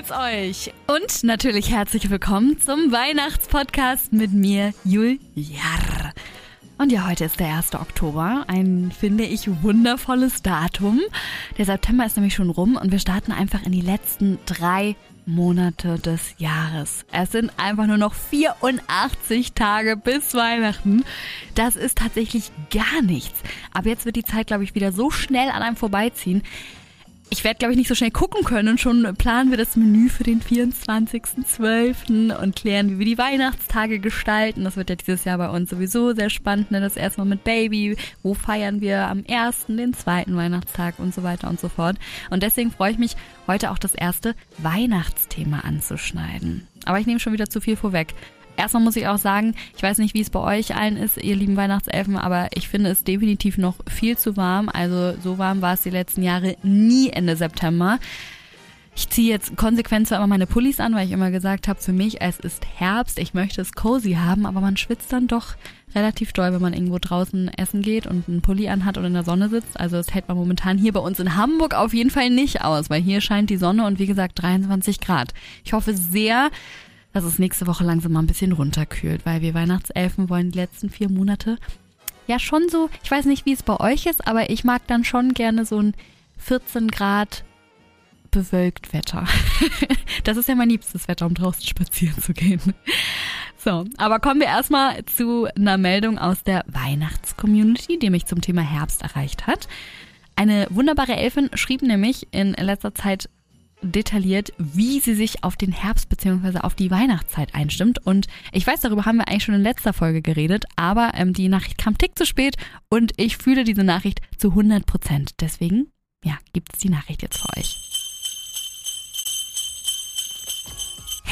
Geht's euch? Und natürlich herzlich willkommen zum Weihnachtspodcast mit mir, Juliar. Und ja, heute ist der 1. Oktober, ein, finde ich, wundervolles Datum. Der September ist nämlich schon rum und wir starten einfach in die letzten drei Monate des Jahres. Es sind einfach nur noch 84 Tage bis Weihnachten. Das ist tatsächlich gar nichts. Aber jetzt wird die Zeit, glaube ich, wieder so schnell an einem vorbeiziehen. Ich werde, glaube ich, nicht so schnell gucken können schon planen wir das Menü für den 24.12. und klären, wie wir die Weihnachtstage gestalten. Das wird ja dieses Jahr bei uns sowieso sehr spannend. Ne? Das erstmal mit Baby. Wo feiern wir am ersten, den zweiten Weihnachtstag und so weiter und so fort. Und deswegen freue ich mich, heute auch das erste Weihnachtsthema anzuschneiden. Aber ich nehme schon wieder zu viel vorweg. Erstmal muss ich auch sagen, ich weiß nicht, wie es bei euch allen ist, ihr lieben Weihnachtselfen, aber ich finde es definitiv noch viel zu warm. Also so warm war es die letzten Jahre nie Ende September. Ich ziehe jetzt konsequent zwar immer meine Pullis an, weil ich immer gesagt habe, für mich, es ist Herbst, ich möchte es cozy haben, aber man schwitzt dann doch relativ doll, wenn man irgendwo draußen essen geht und einen Pulli anhat und in der Sonne sitzt. Also das hält man momentan hier bei uns in Hamburg auf jeden Fall nicht aus, weil hier scheint die Sonne und wie gesagt 23 Grad. Ich hoffe sehr, dass es nächste Woche langsam mal ein bisschen runterkühlt, weil wir Weihnachtselfen wollen die letzten vier Monate ja schon so, ich weiß nicht, wie es bei euch ist, aber ich mag dann schon gerne so ein 14 Grad bewölkt Wetter. das ist ja mein liebstes Wetter, um draußen spazieren zu gehen. So, aber kommen wir erstmal zu einer Meldung aus der Weihnachtscommunity, die mich zum Thema Herbst erreicht hat. Eine wunderbare Elfin schrieb nämlich in letzter Zeit detailliert, wie sie sich auf den Herbst bzw. auf die Weihnachtszeit einstimmt. Und ich weiß, darüber haben wir eigentlich schon in letzter Folge geredet, aber ähm, die Nachricht kam tick zu spät und ich fühle diese Nachricht zu 100 Prozent. Deswegen, ja, gibt es die Nachricht jetzt für euch.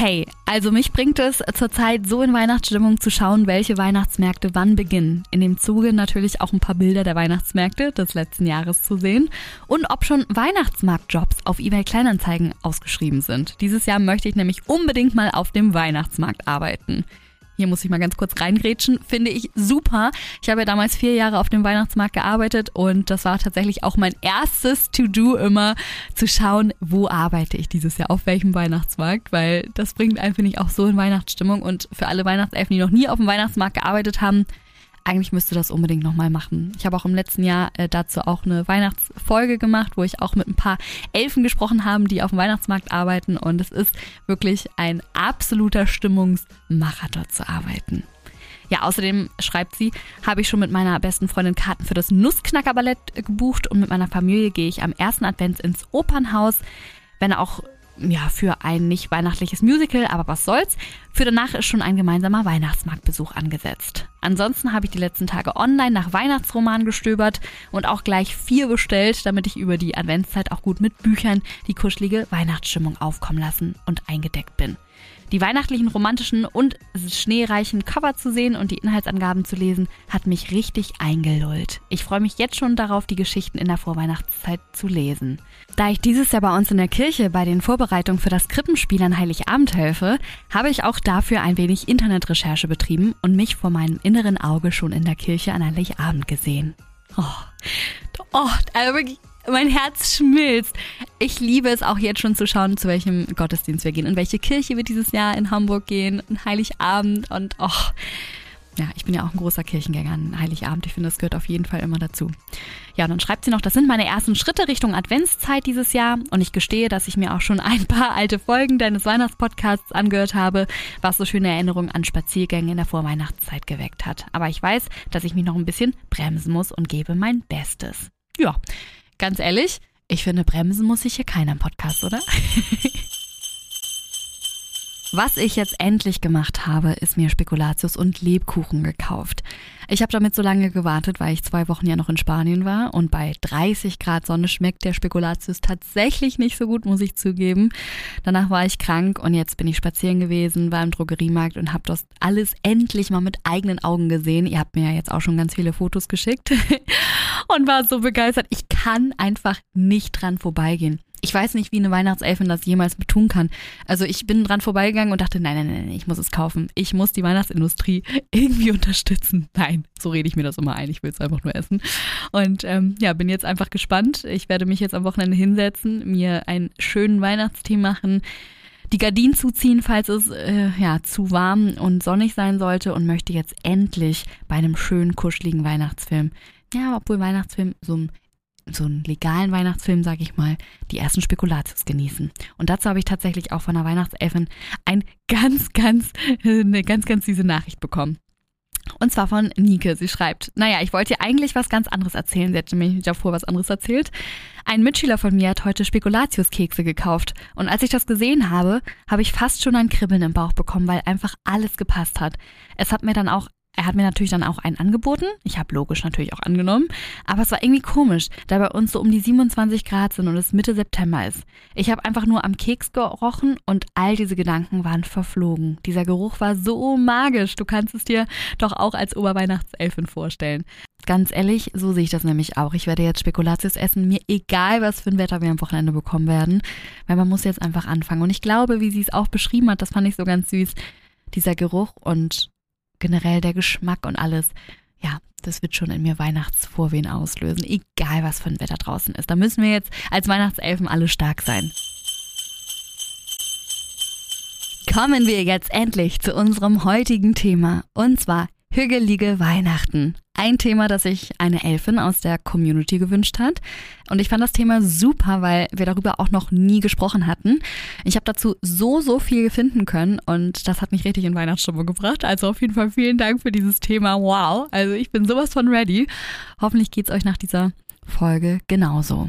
Hey, also mich bringt es zurzeit so in Weihnachtsstimmung zu schauen, welche Weihnachtsmärkte wann beginnen. In dem Zuge natürlich auch ein paar Bilder der Weihnachtsmärkte des letzten Jahres zu sehen und ob schon Weihnachtsmarktjobs auf eBay Kleinanzeigen ausgeschrieben sind. Dieses Jahr möchte ich nämlich unbedingt mal auf dem Weihnachtsmarkt arbeiten. Hier muss ich mal ganz kurz reingrätschen, finde ich super. Ich habe ja damals vier Jahre auf dem Weihnachtsmarkt gearbeitet und das war tatsächlich auch mein erstes To-Do immer, zu schauen, wo arbeite ich dieses Jahr, auf welchem Weihnachtsmarkt, weil das bringt einfach nicht auch so in Weihnachtsstimmung und für alle Weihnachtselfen, die noch nie auf dem Weihnachtsmarkt gearbeitet haben, eigentlich müsste das unbedingt nochmal machen. Ich habe auch im letzten Jahr äh, dazu auch eine Weihnachtsfolge gemacht, wo ich auch mit ein paar Elfen gesprochen habe, die auf dem Weihnachtsmarkt arbeiten. Und es ist wirklich ein absoluter Stimmungsmacher, dort zu arbeiten. Ja, außerdem schreibt sie, habe ich schon mit meiner besten Freundin Karten für das Nussknackerballett gebucht und mit meiner Familie gehe ich am ersten Advents ins Opernhaus. Wenn auch ja, für ein nicht weihnachtliches Musical, aber was soll's. Für danach ist schon ein gemeinsamer Weihnachtsmarktbesuch angesetzt. Ansonsten habe ich die letzten Tage online nach Weihnachtsromanen gestöbert und auch gleich vier bestellt, damit ich über die Adventszeit auch gut mit Büchern die kuschelige Weihnachtsstimmung aufkommen lassen und eingedeckt bin die weihnachtlichen, romantischen und schneereichen Cover zu sehen und die Inhaltsangaben zu lesen, hat mich richtig eingelullt. Ich freue mich jetzt schon darauf, die Geschichten in der Vorweihnachtszeit zu lesen. Da ich dieses Jahr bei uns in der Kirche bei den Vorbereitungen für das Krippenspiel an Heiligabend helfe, habe ich auch dafür ein wenig Internetrecherche betrieben und mich vor meinem inneren Auge schon in der Kirche an Heiligabend gesehen. Oh, oh also wirklich mein Herz schmilzt. Ich liebe es auch jetzt schon zu schauen, zu welchem Gottesdienst wir gehen, in welche Kirche wir dieses Jahr in Hamburg gehen, in Heiligabend und oh, ja, ich bin ja auch ein großer Kirchengänger an Heiligabend. Ich finde, das gehört auf jeden Fall immer dazu. Ja, und dann schreibt sie noch, das sind meine ersten Schritte Richtung Adventszeit dieses Jahr. Und ich gestehe, dass ich mir auch schon ein paar alte Folgen deines Weihnachtspodcasts angehört habe, was so schöne Erinnerungen an Spaziergänge in der Vorweihnachtszeit geweckt hat. Aber ich weiß, dass ich mich noch ein bisschen bremsen muss und gebe mein Bestes. Ja, Ganz ehrlich, ich finde, bremsen muss sich hier keiner im Podcast, oder? Was ich jetzt endlich gemacht habe, ist mir Spekulatius und Lebkuchen gekauft. Ich habe damit so lange gewartet, weil ich zwei Wochen ja noch in Spanien war und bei 30 Grad Sonne schmeckt der Spekulatius tatsächlich nicht so gut, muss ich zugeben. Danach war ich krank und jetzt bin ich spazieren gewesen, war im Drogeriemarkt und habe das alles endlich mal mit eigenen Augen gesehen. Ihr habt mir ja jetzt auch schon ganz viele Fotos geschickt und war so begeistert. Ich kann einfach nicht dran vorbeigehen Ich weiß nicht, wie eine Weihnachtselfin das jemals tun kann. Also ich bin dran vorbeigegangen und dachte, nein, nein, nein, ich muss es kaufen. Ich muss die Weihnachtsindustrie irgendwie unterstützen. Nein, so rede ich mir das immer ein. Ich will es einfach nur essen. Und ähm, ja, bin jetzt einfach gespannt. Ich werde mich jetzt am Wochenende hinsetzen, mir einen schönen Weihnachtstee machen, die Gardinen zuziehen, falls es äh, ja zu warm und sonnig sein sollte und möchte jetzt endlich bei einem schönen kuscheligen Weihnachtsfilm, ja, obwohl Weihnachtsfilm so so einen legalen Weihnachtsfilm, sag ich mal, die ersten Spekulatius genießen. Und dazu habe ich tatsächlich auch von der Weihnachtselfin ein ganz, ganz, eine ganz, ganz süße Nachricht bekommen. Und zwar von Nike. Sie schreibt, naja, ich wollte dir eigentlich was ganz anderes erzählen. Sie hat mir davor was anderes erzählt. Ein Mitschüler von mir hat heute Spekulatiuskekse gekauft. Und als ich das gesehen habe, habe ich fast schon ein Kribbeln im Bauch bekommen, weil einfach alles gepasst hat. Es hat mir dann auch er hat mir natürlich dann auch einen angeboten. Ich habe logisch natürlich auch angenommen. Aber es war irgendwie komisch, da bei uns so um die 27 Grad sind und es Mitte September ist. Ich habe einfach nur am Keks gerochen und all diese Gedanken waren verflogen. Dieser Geruch war so magisch. Du kannst es dir doch auch als Oberweihnachtselfin vorstellen. Ganz ehrlich, so sehe ich das nämlich auch. Ich werde jetzt Spekulatius essen, mir egal, was für ein Wetter wir am Wochenende bekommen werden, weil man muss jetzt einfach anfangen. Und ich glaube, wie sie es auch beschrieben hat, das fand ich so ganz süß, dieser Geruch und generell der Geschmack und alles, ja, das wird schon in mir Weihnachtsvorwehen auslösen, egal was für ein Wetter draußen ist. Da müssen wir jetzt als Weihnachtselfen alle stark sein. Kommen wir jetzt endlich zu unserem heutigen Thema, und zwar hügelige Weihnachten. Ein Thema, das sich eine Elfin aus der Community gewünscht hat. Und ich fand das Thema super, weil wir darüber auch noch nie gesprochen hatten. Ich habe dazu so, so viel finden können und das hat mich richtig in Weihnachtsstimmung gebracht. Also auf jeden Fall vielen Dank für dieses Thema. Wow. Also ich bin sowas von ready. Hoffentlich geht's euch nach dieser Folge genauso.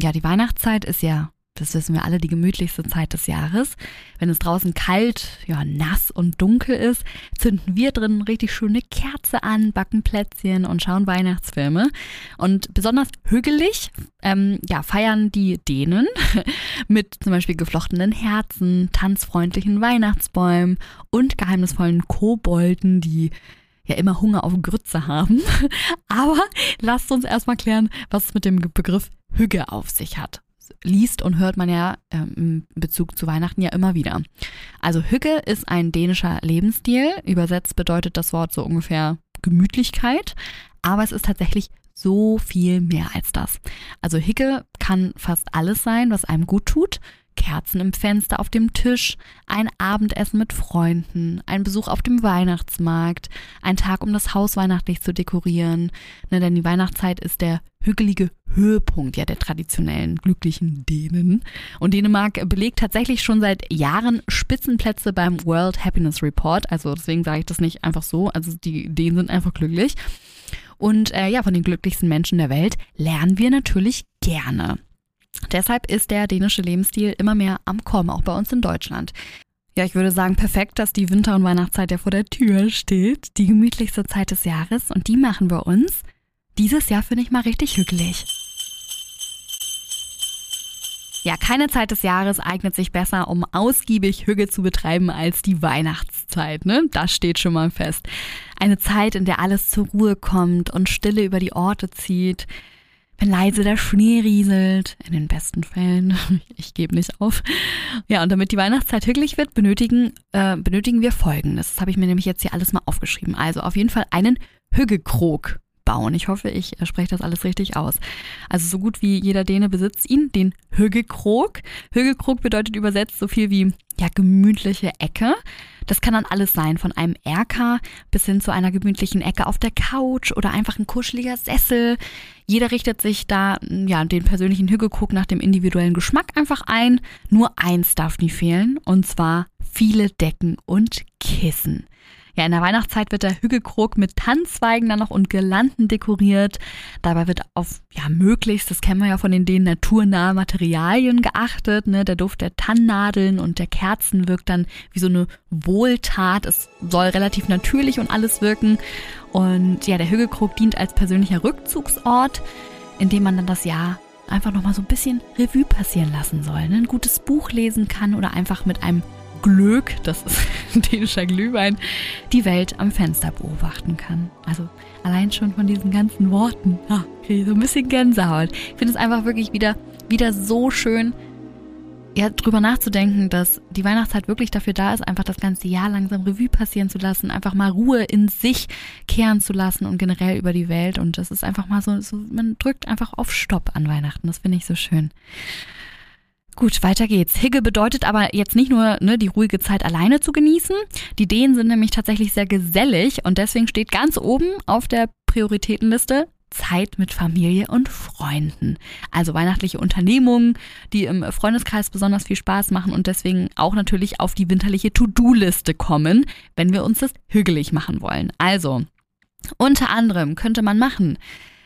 Ja, die Weihnachtszeit ist ja das wissen wir alle, die gemütlichste Zeit des Jahres. Wenn es draußen kalt, ja, nass und dunkel ist, zünden wir drin richtig schöne Kerze an, backen Plätzchen und schauen Weihnachtsfilme. Und besonders hügelig, ähm, ja, feiern die Dänen mit zum Beispiel geflochtenen Herzen, tanzfreundlichen Weihnachtsbäumen und geheimnisvollen Kobolden, die ja immer Hunger auf Grütze haben. Aber lasst uns erstmal klären, was es mit dem Begriff Hügge auf sich hat liest und hört man ja ähm, im Bezug zu Weihnachten ja immer wieder. Also Hücke ist ein dänischer Lebensstil. Übersetzt bedeutet das Wort so ungefähr Gemütlichkeit. Aber es ist tatsächlich so viel mehr als das. Also Hicke kann fast alles sein, was einem gut tut. Kerzen im Fenster auf dem Tisch, ein Abendessen mit Freunden, ein Besuch auf dem Weihnachtsmarkt, ein Tag, um das Haus weihnachtlich zu dekorieren. Ne, denn die Weihnachtszeit ist der hügelige Höhepunkt ja der traditionellen glücklichen Dänen. Und Dänemark belegt tatsächlich schon seit Jahren Spitzenplätze beim World Happiness Report. Also deswegen sage ich das nicht einfach so. Also die Dänen sind einfach glücklich. Und äh, ja, von den glücklichsten Menschen der Welt lernen wir natürlich gerne. Deshalb ist der dänische Lebensstil immer mehr am Kommen, auch bei uns in Deutschland. Ja, ich würde sagen, perfekt, dass die Winter- und Weihnachtszeit ja vor der Tür steht. Die gemütlichste Zeit des Jahres. Und die machen wir uns dieses Jahr, finde ich mal, richtig hügelig. Ja, keine Zeit des Jahres eignet sich besser, um ausgiebig Hüge zu betreiben als die Weihnachtszeit, ne? Das steht schon mal fest. Eine Zeit, in der alles zur Ruhe kommt und Stille über die Orte zieht wenn leise der Schnee rieselt, in den besten Fällen, ich gebe nicht auf. Ja, und damit die Weihnachtszeit hügelig wird, benötigen, äh, benötigen wir Folgendes. Das habe ich mir nämlich jetzt hier alles mal aufgeschrieben. Also auf jeden Fall einen Hüggekrog bauen. Ich hoffe, ich äh, spreche das alles richtig aus. Also so gut wie jeder Däne besitzt ihn, den Hüggekrog. Hüggekrog bedeutet übersetzt so viel wie ja gemütliche Ecke. Das kann dann alles sein, von einem Erker bis hin zu einer gemütlichen Ecke auf der Couch oder einfach ein kuscheliger Sessel. Jeder richtet sich da ja den persönlichen Hüggekrog nach dem individuellen Geschmack einfach ein. Nur eins darf nie fehlen und zwar viele Decken und Kissen. Ja, in der Weihnachtszeit wird der Hügelkrog mit Tanzzweigen dann noch und Girlanden dekoriert. Dabei wird auf, ja, möglichst, das kennen wir ja von den Dänen, naturnahe Materialien geachtet. Ne? Der Duft der Tannennadeln und der Kerzen wirkt dann wie so eine Wohltat. Es soll relativ natürlich und alles wirken. Und ja, der Hügelkrog dient als persönlicher Rückzugsort, in dem man dann das Jahr einfach nochmal so ein bisschen Revue passieren lassen soll. Ne? Ein gutes Buch lesen kann oder einfach mit einem Glück, das ist dänischer Glühwein, die Welt am Fenster beobachten kann. Also allein schon von diesen ganzen Worten, ja, kriege ich so ein bisschen Gänsehaut. Ich finde es einfach wirklich wieder, wieder so schön, ja, drüber nachzudenken, dass die Weihnachtszeit wirklich dafür da ist, einfach das ganze Jahr langsam Revue passieren zu lassen, einfach mal Ruhe in sich kehren zu lassen und generell über die Welt. Und das ist einfach mal so, so man drückt einfach auf Stopp an Weihnachten. Das finde ich so schön. Gut, weiter geht's. Higge bedeutet aber jetzt nicht nur, ne, die ruhige Zeit alleine zu genießen. Die Dänen sind nämlich tatsächlich sehr gesellig und deswegen steht ganz oben auf der Prioritätenliste Zeit mit Familie und Freunden. Also weihnachtliche Unternehmungen, die im Freundeskreis besonders viel Spaß machen und deswegen auch natürlich auf die winterliche To-Do-Liste kommen, wenn wir uns das hügelig machen wollen. Also, unter anderem könnte man machen,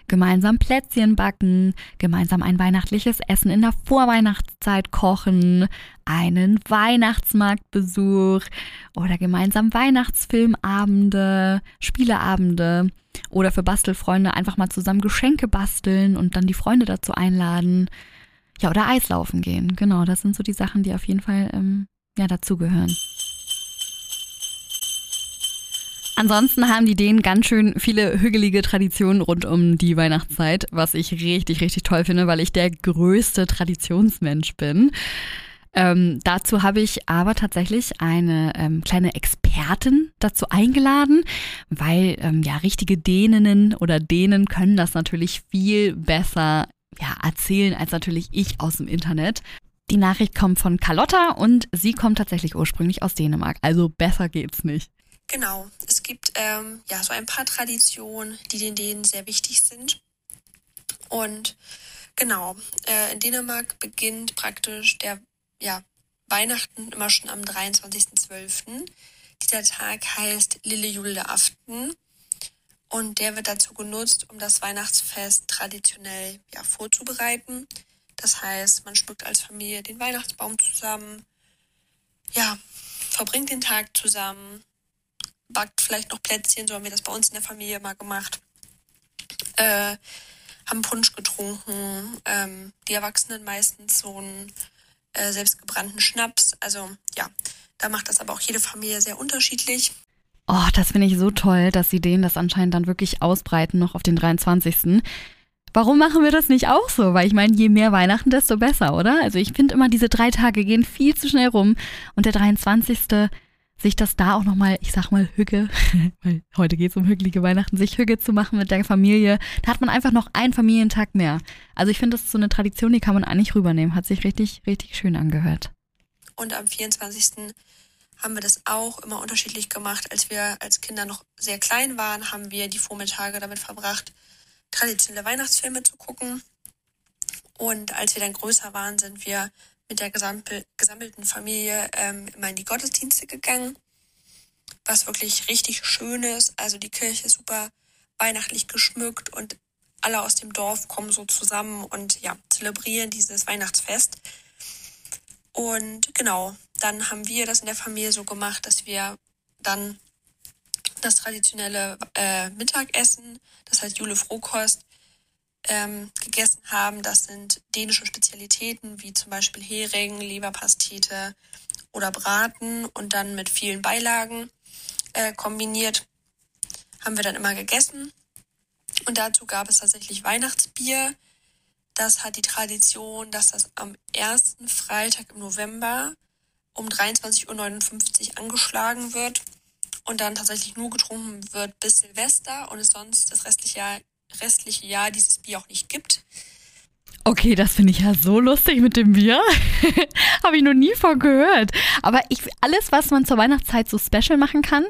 gemeinsam Plätzchen backen, gemeinsam ein weihnachtliches Essen in der Vorweihnachtszeit kochen, einen Weihnachtsmarktbesuch oder gemeinsam Weihnachtsfilmabende, Spieleabende oder für Bastelfreunde einfach mal zusammen Geschenke basteln und dann die Freunde dazu einladen. Ja, oder Eislaufen gehen. Genau, das sind so die Sachen, die auf jeden Fall ähm, ja, dazugehören. Ansonsten haben die Dänen ganz schön viele hügelige Traditionen rund um die Weihnachtszeit, was ich richtig, richtig toll finde, weil ich der größte Traditionsmensch bin. Ähm, dazu habe ich aber tatsächlich eine ähm, kleine Expertin dazu eingeladen, weil ähm, ja richtige Däninnen oder Dänen können das natürlich viel besser ja, erzählen als natürlich ich aus dem Internet. Die Nachricht kommt von Carlotta und sie kommt tatsächlich ursprünglich aus Dänemark. Also besser geht's nicht. Genau, es gibt ähm, ja so ein paar Traditionen, die den Dänen sehr wichtig sind. Und genau, äh, in Dänemark beginnt praktisch der ja, Weihnachten immer schon am 23.12. Dieser Tag heißt Lille Julde Aften und der wird dazu genutzt, um das Weihnachtsfest traditionell ja, vorzubereiten. Das heißt, man schmückt als Familie den Weihnachtsbaum zusammen, ja, verbringt den Tag zusammen, backt vielleicht noch Plätzchen, so haben wir das bei uns in der Familie mal gemacht. Äh, haben Punsch getrunken, ähm, die Erwachsenen meistens so einen äh, selbstgebrannten Schnaps. Also ja, da macht das aber auch jede Familie sehr unterschiedlich. Oh, das finde ich so toll, dass sie denen das anscheinend dann wirklich ausbreiten, noch auf den 23. Warum machen wir das nicht auch so? Weil ich meine, je mehr Weihnachten, desto besser, oder? Also ich finde immer, diese drei Tage gehen viel zu schnell rum und der 23 sich das da auch nochmal, ich sag mal Hügge, weil heute geht es um hügelige Weihnachten, sich Hügge zu machen mit der Familie, da hat man einfach noch einen Familientag mehr. Also ich finde, das ist so eine Tradition, die kann man eigentlich rübernehmen. Hat sich richtig, richtig schön angehört. Und am 24. haben wir das auch immer unterschiedlich gemacht. Als wir als Kinder noch sehr klein waren, haben wir die Vormittage damit verbracht, traditionelle Weihnachtsfilme zu gucken. Und als wir dann größer waren, sind wir mit der gesammelten Familie ähm, immer in die Gottesdienste gegangen, was wirklich richtig schön ist. Also die Kirche ist super weihnachtlich geschmückt und alle aus dem Dorf kommen so zusammen und ja, zelebrieren dieses Weihnachtsfest. Und genau, dann haben wir das in der Familie so gemacht, dass wir dann das traditionelle äh, Mittagessen, das heißt Jule Frohkost, ähm, gegessen haben. Das sind dänische Spezialitäten wie zum Beispiel Hering, Leberpastete oder Braten und dann mit vielen Beilagen äh, kombiniert haben wir dann immer gegessen. Und dazu gab es tatsächlich Weihnachtsbier. Das hat die Tradition, dass das am ersten Freitag im November um 23.59 Uhr angeschlagen wird und dann tatsächlich nur getrunken wird bis Silvester und es sonst das restliche Jahr restliche Jahr dieses Bier auch nicht gibt. Okay, das finde ich ja so lustig mit dem Bier. Habe ich noch nie von gehört. Aber ich, alles, was man zur Weihnachtszeit so special machen kann,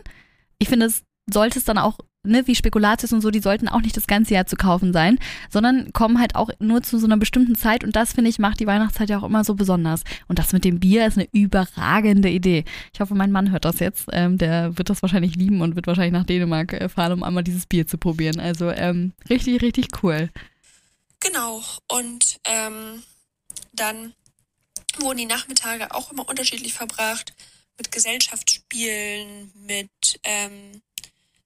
ich finde, es sollte es dann auch ne, wie Spekulatius und so, die sollten auch nicht das ganze Jahr zu kaufen sein, sondern kommen halt auch nur zu so einer bestimmten Zeit und das, finde ich, macht die Weihnachtszeit ja auch immer so besonders. Und das mit dem Bier ist eine überragende Idee. Ich hoffe, mein Mann hört das jetzt. Ähm, der wird das wahrscheinlich lieben und wird wahrscheinlich nach Dänemark äh, fahren, um einmal dieses Bier zu probieren. Also ähm, richtig, richtig cool. Genau. Und ähm, dann wurden die Nachmittage auch immer unterschiedlich verbracht mit Gesellschaftsspielen, mit ähm,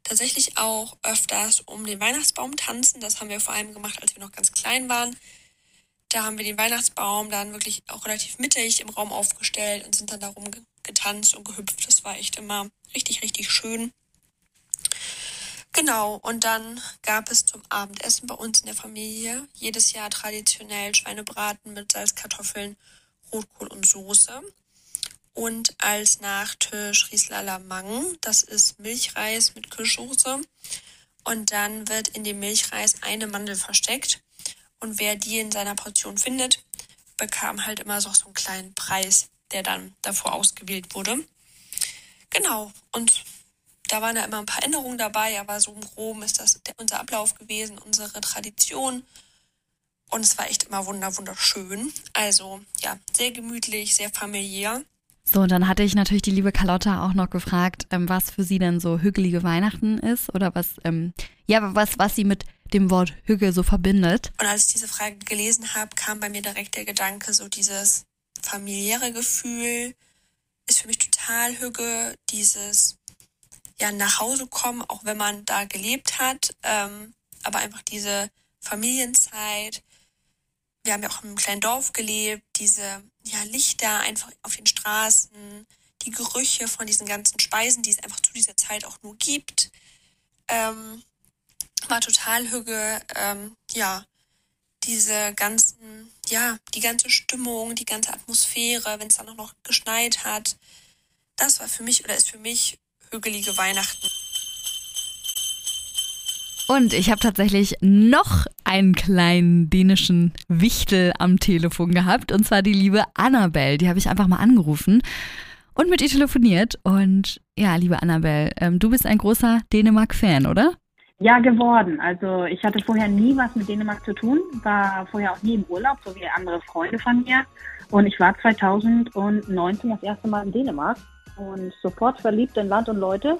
tatsächlich auch öfters um den Weihnachtsbaum tanzen. Das haben wir vor allem gemacht, als wir noch ganz klein waren. Da haben wir den Weihnachtsbaum dann wirklich auch relativ mittig im Raum aufgestellt und sind dann darum getanzt und gehüpft. Das war echt immer richtig, richtig schön. Genau, und dann gab es zum Abendessen bei uns in der Familie jedes Jahr traditionell Schweinebraten mit Salzkartoffeln, Rotkohl und Soße. Und als Nachtisch Riesler Lamang, das ist Milchreis mit Kirschsoße. Und dann wird in dem Milchreis eine Mandel versteckt. Und wer die in seiner Portion findet, bekam halt immer so, einen kleinen Preis, der dann davor ausgewählt wurde. Genau. Und da waren ja immer ein paar Änderungen dabei, aber so im Groben ist das unser Ablauf gewesen, unsere Tradition. Und es war echt immer wunder, wunderschön. Also ja, sehr gemütlich, sehr familiär. So, und dann hatte ich natürlich die liebe Carlotta auch noch gefragt, ähm, was für sie denn so hügelige Weihnachten ist oder was, ähm, ja, was, was sie mit dem Wort Hügel so verbindet. Und als ich diese Frage gelesen habe, kam bei mir direkt der Gedanke, so dieses familiäre Gefühl ist für mich total Hüge, dieses ja nach Hause kommen, auch wenn man da gelebt hat, ähm, aber einfach diese Familienzeit. Wir haben ja auch einem kleinen Dorf gelebt, diese ja, Lichter einfach auf den Straßen, die Gerüche von diesen ganzen Speisen, die es einfach zu dieser Zeit auch nur gibt. Ähm, war total hüge, ähm, ja, diese ganzen, ja, die ganze Stimmung, die ganze Atmosphäre, wenn es dann auch noch geschneit hat. Das war für mich oder ist für mich hügelige Weihnachten. Und ich habe tatsächlich noch einen kleinen dänischen Wichtel am Telefon gehabt. Und zwar die liebe Annabelle. Die habe ich einfach mal angerufen und mit ihr telefoniert. Und ja, liebe Annabelle, ähm, du bist ein großer Dänemark-Fan, oder? Ja, geworden. Also ich hatte vorher nie was mit Dänemark zu tun, war vorher auch nie im Urlaub, so wie andere Freunde von mir. Und ich war 2019 das erste Mal in Dänemark und sofort verliebt in Land und Leute.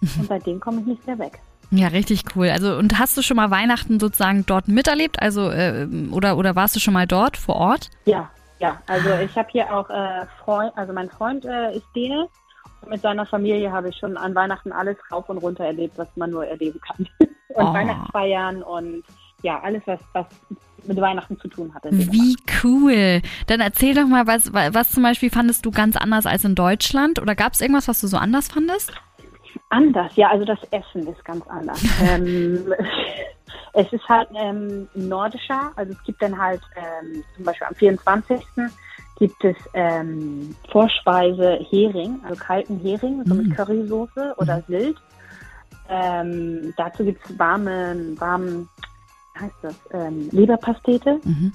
Und seitdem komme ich nicht mehr weg. Ja, richtig cool. Also und hast du schon mal Weihnachten sozusagen dort miterlebt? Also äh, oder oder warst du schon mal dort vor Ort? Ja, ja. Also ich habe hier auch äh, Freund, also mein Freund äh, ist Däne. Und mit seiner Familie habe ich schon an Weihnachten alles rauf und runter erlebt, was man nur erleben kann. und oh. Weihnachtsfeiern und ja, alles, was, was mit Weihnachten zu tun hatte. Wie cool. Dann erzähl doch mal, was, was zum Beispiel fandest du ganz anders als in Deutschland? Oder gab es irgendwas, was du so anders fandest? Anders, ja, also das Essen ist ganz anders. ähm, es ist halt ähm, nordischer, also es gibt dann halt ähm, zum Beispiel am 24. gibt es ähm, Vorspeise Hering, also kalten Hering, so mit mm. Currysoße oder mm. Sylt. Ähm, dazu gibt es warme, warmen, heißt das, ähm, Leberpastete. Mhm.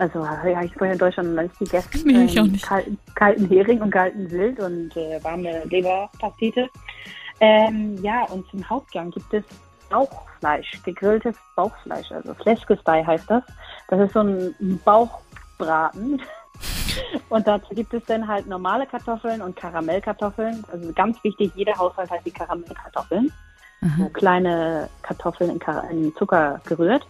Also ja, ich vorher in Deutschland noch nicht gegessen. Nee, ich auch nicht. Kalten, kalten Hering und kalten Sylt und äh, warme Leberpastete. Ähm, ja, und zum Hauptgang gibt es Bauchfleisch, gegrilltes Bauchfleisch, also Fleskestei heißt das. Das ist so ein Bauchbraten. Und dazu gibt es dann halt normale Kartoffeln und Karamellkartoffeln. Also ganz wichtig, jeder Haushalt hat die Karamellkartoffeln. Mhm. So kleine Kartoffeln in Zucker gerührt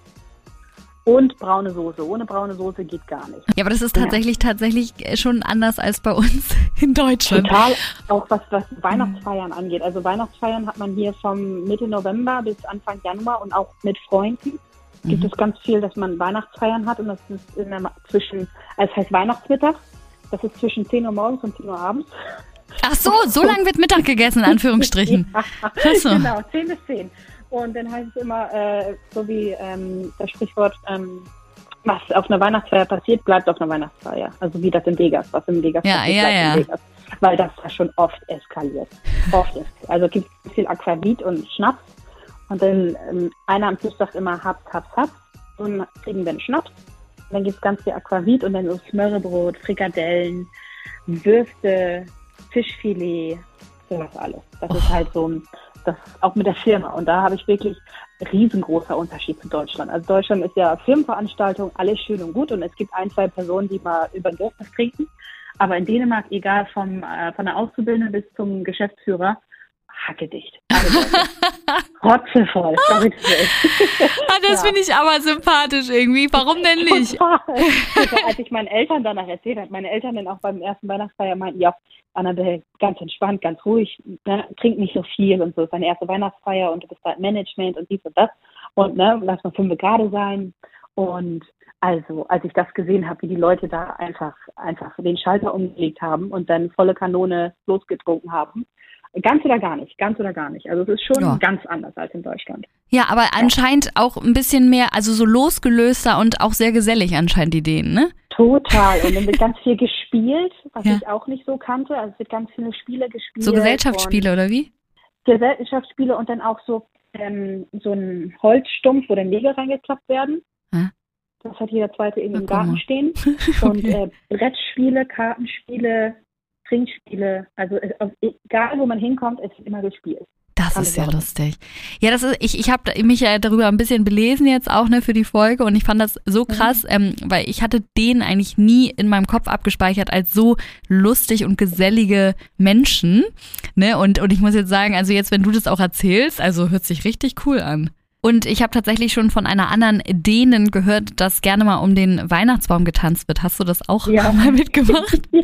und braune Soße. Ohne braune Soße geht gar nicht. Ja, aber das ist tatsächlich ja. tatsächlich schon anders als bei uns in Deutschland. Total, auch was, was Weihnachtsfeiern angeht. Also Weihnachtsfeiern hat man hier vom Mitte November bis Anfang Januar und auch mit Freunden gibt mhm. es ganz viel, dass man Weihnachtsfeiern hat und das ist in der, zwischen, also heißt Weihnachtsmittag, das ist zwischen 10 Uhr morgens und 10 Uhr abends. Ach so, so lange wird Mittag gegessen, in Anführungsstrichen. ja. Genau, 10 bis 10. Und dann heißt es immer, äh, so wie ähm, das Sprichwort, ähm, was auf einer Weihnachtsfeier passiert, bleibt auf einer Weihnachtsfeier. Also wie das in Vegas, was in Vegas ja, passiert, ja, bleibt ja. in Vegas. Weil das da schon oft eskaliert. Oft eskaliert. Also gibt es viel Aquavit und Schnaps. Und dann ähm, einer am Tisch sagt immer Haps, Haps, Haps. Und kriegen dann Schnaps. Und dann gibt es ganz viel Aquavit und dann so Smörrebrot, Frikadellen, Würste, Fischfilet, sowas alles. Das oh. ist halt so ein das auch mit der Firma. Und da habe ich wirklich riesengroßer Unterschied zu Deutschland. Also Deutschland ist ja Firmenveranstaltung, alles schön und gut und es gibt ein, zwei Personen, die mal über den Durst trinken. Aber in Dänemark, egal vom, äh, von der Auszubildenden bis zum Geschäftsführer, hackedicht. Rotzevoll. ah, das ja. finde ich aber sympathisch irgendwie. Warum denn nicht? als ich meinen Eltern danach erzählt habe, meine Eltern dann auch beim ersten Weihnachtsfeier meinten, ja, Annabelle, ganz entspannt, ganz ruhig, ne, trink nicht so viel und so. Es ist deine erste Weihnachtsfeier und du bist da im Management und dies und das. Und ne, lass mal fünf gerade sein. Und also, als ich das gesehen habe, wie die Leute da einfach, einfach den Schalter umgelegt haben und dann volle Kanone losgetrunken haben, Ganz oder gar nicht, ganz oder gar nicht. Also es ist schon ja. ganz anders als in Deutschland. Ja, aber anscheinend auch ein bisschen mehr, also so losgelöster und auch sehr gesellig anscheinend die Ideen, ne? Total. Und dann wird ganz viel gespielt, was ja. ich auch nicht so kannte. Also es wird ganz viele Spiele gespielt. So Gesellschaftsspiele oder wie? Gesellschaftsspiele und dann auch so, ähm, so ein Holzstumpf, wo dann Nägel reingeklappt werden. Das hat jeder zweite eben im Garten stehen. okay. Und äh, Brettspiele, Kartenspiele, Trinkspiele. Also egal, wo man hinkommt, es wird immer gespielt. Das ist ja lustig. Ja, das ist, ich, ich habe mich ja darüber ein bisschen belesen jetzt auch, ne, für die Folge und ich fand das so mhm. krass, ähm, weil ich hatte den eigentlich nie in meinem Kopf abgespeichert als so lustig und gesellige Menschen, ne, und, und ich muss jetzt sagen, also jetzt, wenn du das auch erzählst, also hört sich richtig cool an. Und ich habe tatsächlich schon von einer anderen Dänen gehört, dass gerne mal um den Weihnachtsbaum getanzt wird. Hast du das auch ja. mal mitgemacht?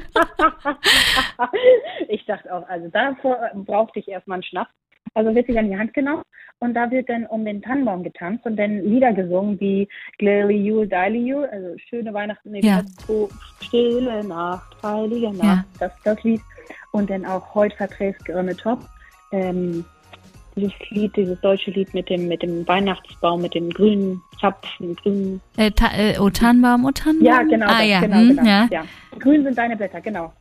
ich dachte auch, also davor brauchte ich erstmal einen Schnaps. Also wird sich an die Hand genommen und da wird dann um den Tannenbaum getanzt und dann Lieder gesungen wie Glearly You, Daily You, also schöne Weihnachten, ja. so stille Nacht, heilige Nacht, ja. das, das Lied. Und dann auch heute verträgst Grimme Top. Ähm, dieses Lied, dieses deutsche Lied mit dem, mit dem Weihnachtsbaum, mit den grünen Zapfen, grünen. Äh, ta, äh, o Tannenbaum, o Tannenbaum? Ja, genau, ah, das, ja. genau, hm, genau. Ja. ja. Grün sind deine Blätter, genau.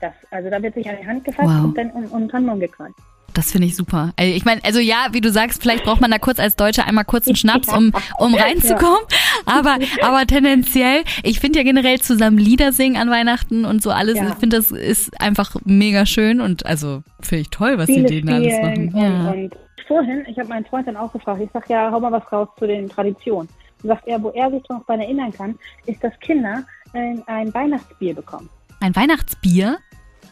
Das, also da wird sich an die Hand gefasst wow. und dann um, um Tannenbaum gekreist. Das finde ich super. Also ich meine, also ja, wie du sagst, vielleicht braucht man da kurz als Deutscher einmal kurz einen Schnaps, um, um reinzukommen. Aber, aber tendenziell, ich finde ja generell zusammen Lieder singen an Weihnachten und so alles, ja. ich finde, das ist einfach mega schön und also finde ich toll, was Viele die denen alles machen. Ja. Und, und vorhin, ich habe meinen Freund dann auch gefragt, ich sage, ja, hau mal was raus zu den Traditionen. Und sagt er, wo er sich noch daran erinnern kann, ist, dass Kinder ein, ein Weihnachtsbier bekommen. Ein Weihnachtsbier?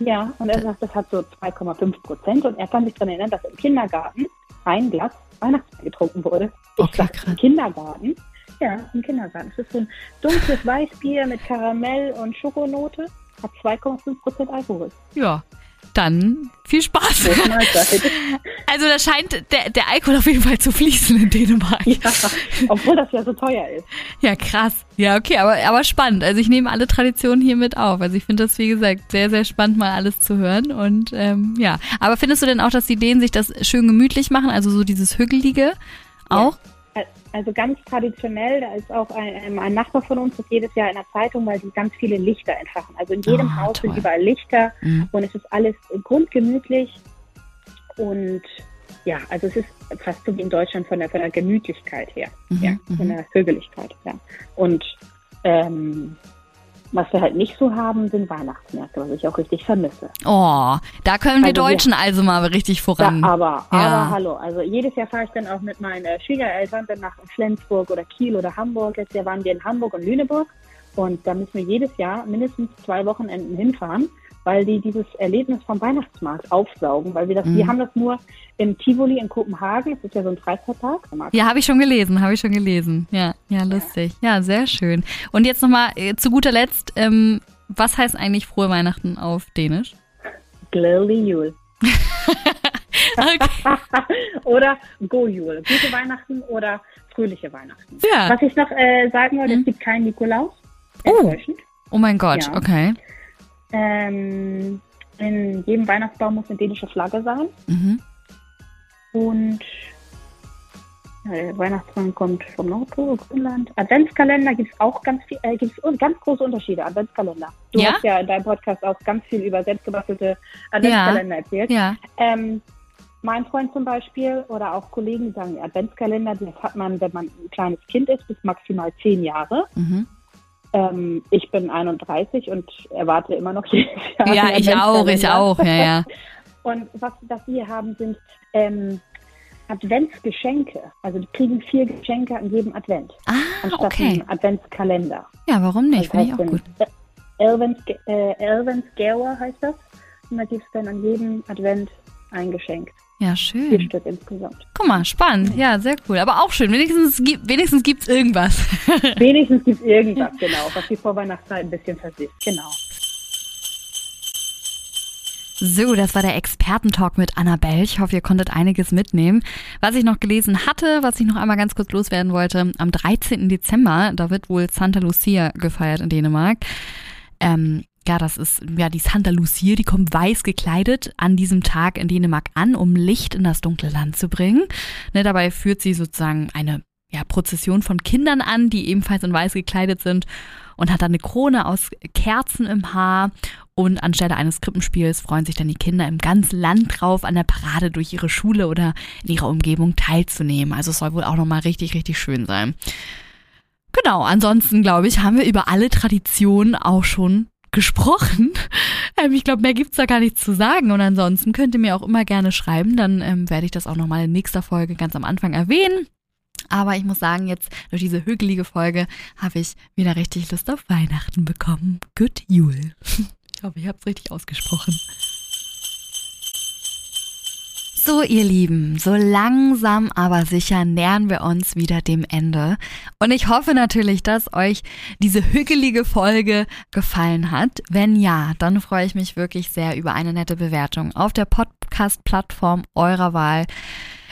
Ja, und er sagt, das hat so 2,5 Prozent und er kann sich daran erinnern, dass im Kindergarten ein Glas Weihnachtsbier getrunken wurde. Ich okay, sag, im Kindergarten? Ja, im Kindergarten. Es ist so ein dunkles Weißbier mit Karamell und Schokonote, hat 2,5 Prozent Alkohol. Ja, dann viel Spaß. Also da scheint der, der Alkohol auf jeden Fall zu fließen in Dänemark. Ja, obwohl das ja so teuer ist. Ja, krass. Ja, okay, aber, aber spannend. Also ich nehme alle Traditionen hier mit auf. Also ich finde das, wie gesagt, sehr, sehr spannend, mal alles zu hören. Und ähm, ja, aber findest du denn auch, dass die Dänen sich das schön gemütlich machen? Also so dieses Hügelige auch? Ja. Also ganz traditionell, da ist auch ein, ein, Nachbar von uns, das jedes Jahr in der Zeitung, weil die ganz viele Lichter entfachen. Also in jedem oh, Haus toll. sind überall Lichter mhm. und es ist alles grundgemütlich und ja, also es ist fast so wie in Deutschland von der, von der Gemütlichkeit her, mhm, ja, von mhm. der Vögeligkeit, ja. Und ähm, was wir halt nicht so haben, sind Weihnachtsmärkte, was ich auch richtig vermisse. Oh, da können wir also Deutschen wir, also mal richtig voran. Da, aber, ja. aber hallo, also jedes Jahr fahre ich dann auch mit meinen äh, Schwiegereltern dann nach Flensburg oder Kiel oder Hamburg. Jetzt Jahr waren wir in Hamburg und Lüneburg und da müssen wir jedes Jahr mindestens zwei Wochenenden hinfahren weil die dieses Erlebnis vom Weihnachtsmarkt aufsaugen, weil wir das, mhm. wir haben das nur im Tivoli in Kopenhagen, das ist ja so ein Freizeitpark. Ja, habe ich schon gelesen, habe ich schon gelesen. Ja, ja, lustig. Ja, ja sehr schön. Und jetzt nochmal äh, zu guter Letzt, ähm, was heißt eigentlich frohe Weihnachten auf Dänisch? Glædelig Jul. oder Go Jul, gute Weihnachten oder fröhliche Weihnachten. Ja. Was ich noch äh, sagen wollte, mhm. es gibt keinen Nikolaus. Oh. oh mein Gott, ja. okay. Ähm, in jedem Weihnachtsbaum muss eine dänische Flagge sein. Mhm. Und ja, der Weihnachtsbaum kommt vom Nordpol, Grönland. Adventskalender gibt es auch ganz viel, äh, gibt's ganz große Unterschiede. Adventskalender. Du ja? hast ja in deinem Podcast auch ganz viel über selbstgebastelte Adventskalender ja. erzählt. Ja. Ähm, mein Freund zum Beispiel oder auch Kollegen sagen, Adventskalender, das hat man, wenn man ein kleines Kind ist, bis maximal zehn Jahre. Mhm. Ähm, ich bin 31 und erwarte immer noch jedes Jahr. Ja, ich auch, ich auch, ja, ja. Und was, was wir haben, sind ähm, Adventsgeschenke. Also die kriegen vier Geschenke an jedem Advent. Ah, anstatt okay. Adventskalender. Ja, warum nicht? Finde ich auch gut. Elvens, äh, heißt das. Und da gibt es dann an jedem Advent ein Geschenk. Ja, schön. Vier Stück insgesamt. Guck mal, spannend. Ja, sehr cool. Aber auch schön. Wenigstens, wenigstens gibt es irgendwas. wenigstens gibt es irgendwas, genau. Was die Vorweihnachtszeit ein bisschen versifft. Genau. So, das war der Expertentalk mit Annabelle. Ich hoffe, ihr konntet einiges mitnehmen. Was ich noch gelesen hatte, was ich noch einmal ganz kurz loswerden wollte, am 13. Dezember, da wird wohl Santa Lucia gefeiert in Dänemark. Ähm, ja, das ist ja die Santa Lucia, die kommt weiß gekleidet an diesem Tag in Dänemark an, um Licht in das dunkle Land zu bringen. Ne, dabei führt sie sozusagen eine ja, Prozession von Kindern an, die ebenfalls in weiß gekleidet sind und hat dann eine Krone aus Kerzen im Haar und anstelle eines Krippenspiels freuen sich dann die Kinder im ganzen Land drauf, an der Parade durch ihre Schule oder in ihrer Umgebung teilzunehmen. Also es soll wohl auch nochmal richtig, richtig schön sein. Genau, ansonsten glaube ich, haben wir über alle Traditionen auch schon gesprochen. Ähm, ich glaube, mehr gibt's da gar nichts zu sagen. Und ansonsten könnt ihr mir auch immer gerne schreiben. Dann ähm, werde ich das auch nochmal in nächster Folge ganz am Anfang erwähnen. Aber ich muss sagen, jetzt durch diese hügelige Folge habe ich wieder richtig Lust auf Weihnachten bekommen. Good Jule. Ich hoffe, ich habe es richtig ausgesprochen. So, ihr Lieben, so langsam aber sicher nähern wir uns wieder dem Ende. Und ich hoffe natürlich, dass euch diese hügelige Folge gefallen hat. Wenn ja, dann freue ich mich wirklich sehr über eine nette Bewertung auf der Podcast-Plattform eurer Wahl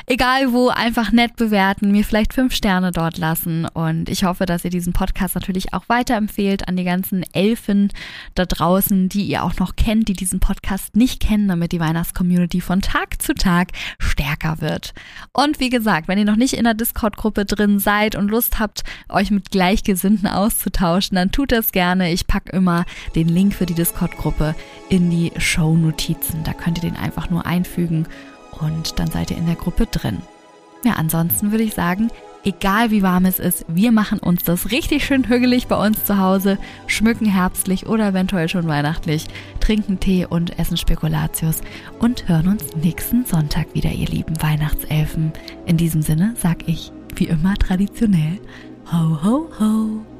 egal wo, einfach nett bewerten, mir vielleicht fünf Sterne dort lassen. Und ich hoffe, dass ihr diesen Podcast natürlich auch weiterempfehlt an die ganzen Elfen da draußen, die ihr auch noch kennt, die diesen Podcast nicht kennen, damit die Weihnachtscommunity von Tag zu Tag stärker wird. Und wie gesagt, wenn ihr noch nicht in der Discord-Gruppe drin seid und Lust habt, euch mit Gleichgesinnten auszutauschen, dann tut das gerne. Ich packe immer den Link für die Discord-Gruppe in die Show-Notizen. Da könnt ihr den einfach nur einfügen und dann seid ihr in der Gruppe drin. Ja, ansonsten würde ich sagen, egal wie warm es ist, wir machen uns das richtig schön hügelig bei uns zu Hause, schmücken herbstlich oder eventuell schon weihnachtlich, trinken Tee und essen Spekulatius und hören uns nächsten Sonntag wieder, ihr lieben Weihnachtselfen. In diesem Sinne sag ich, wie immer traditionell, ho ho ho.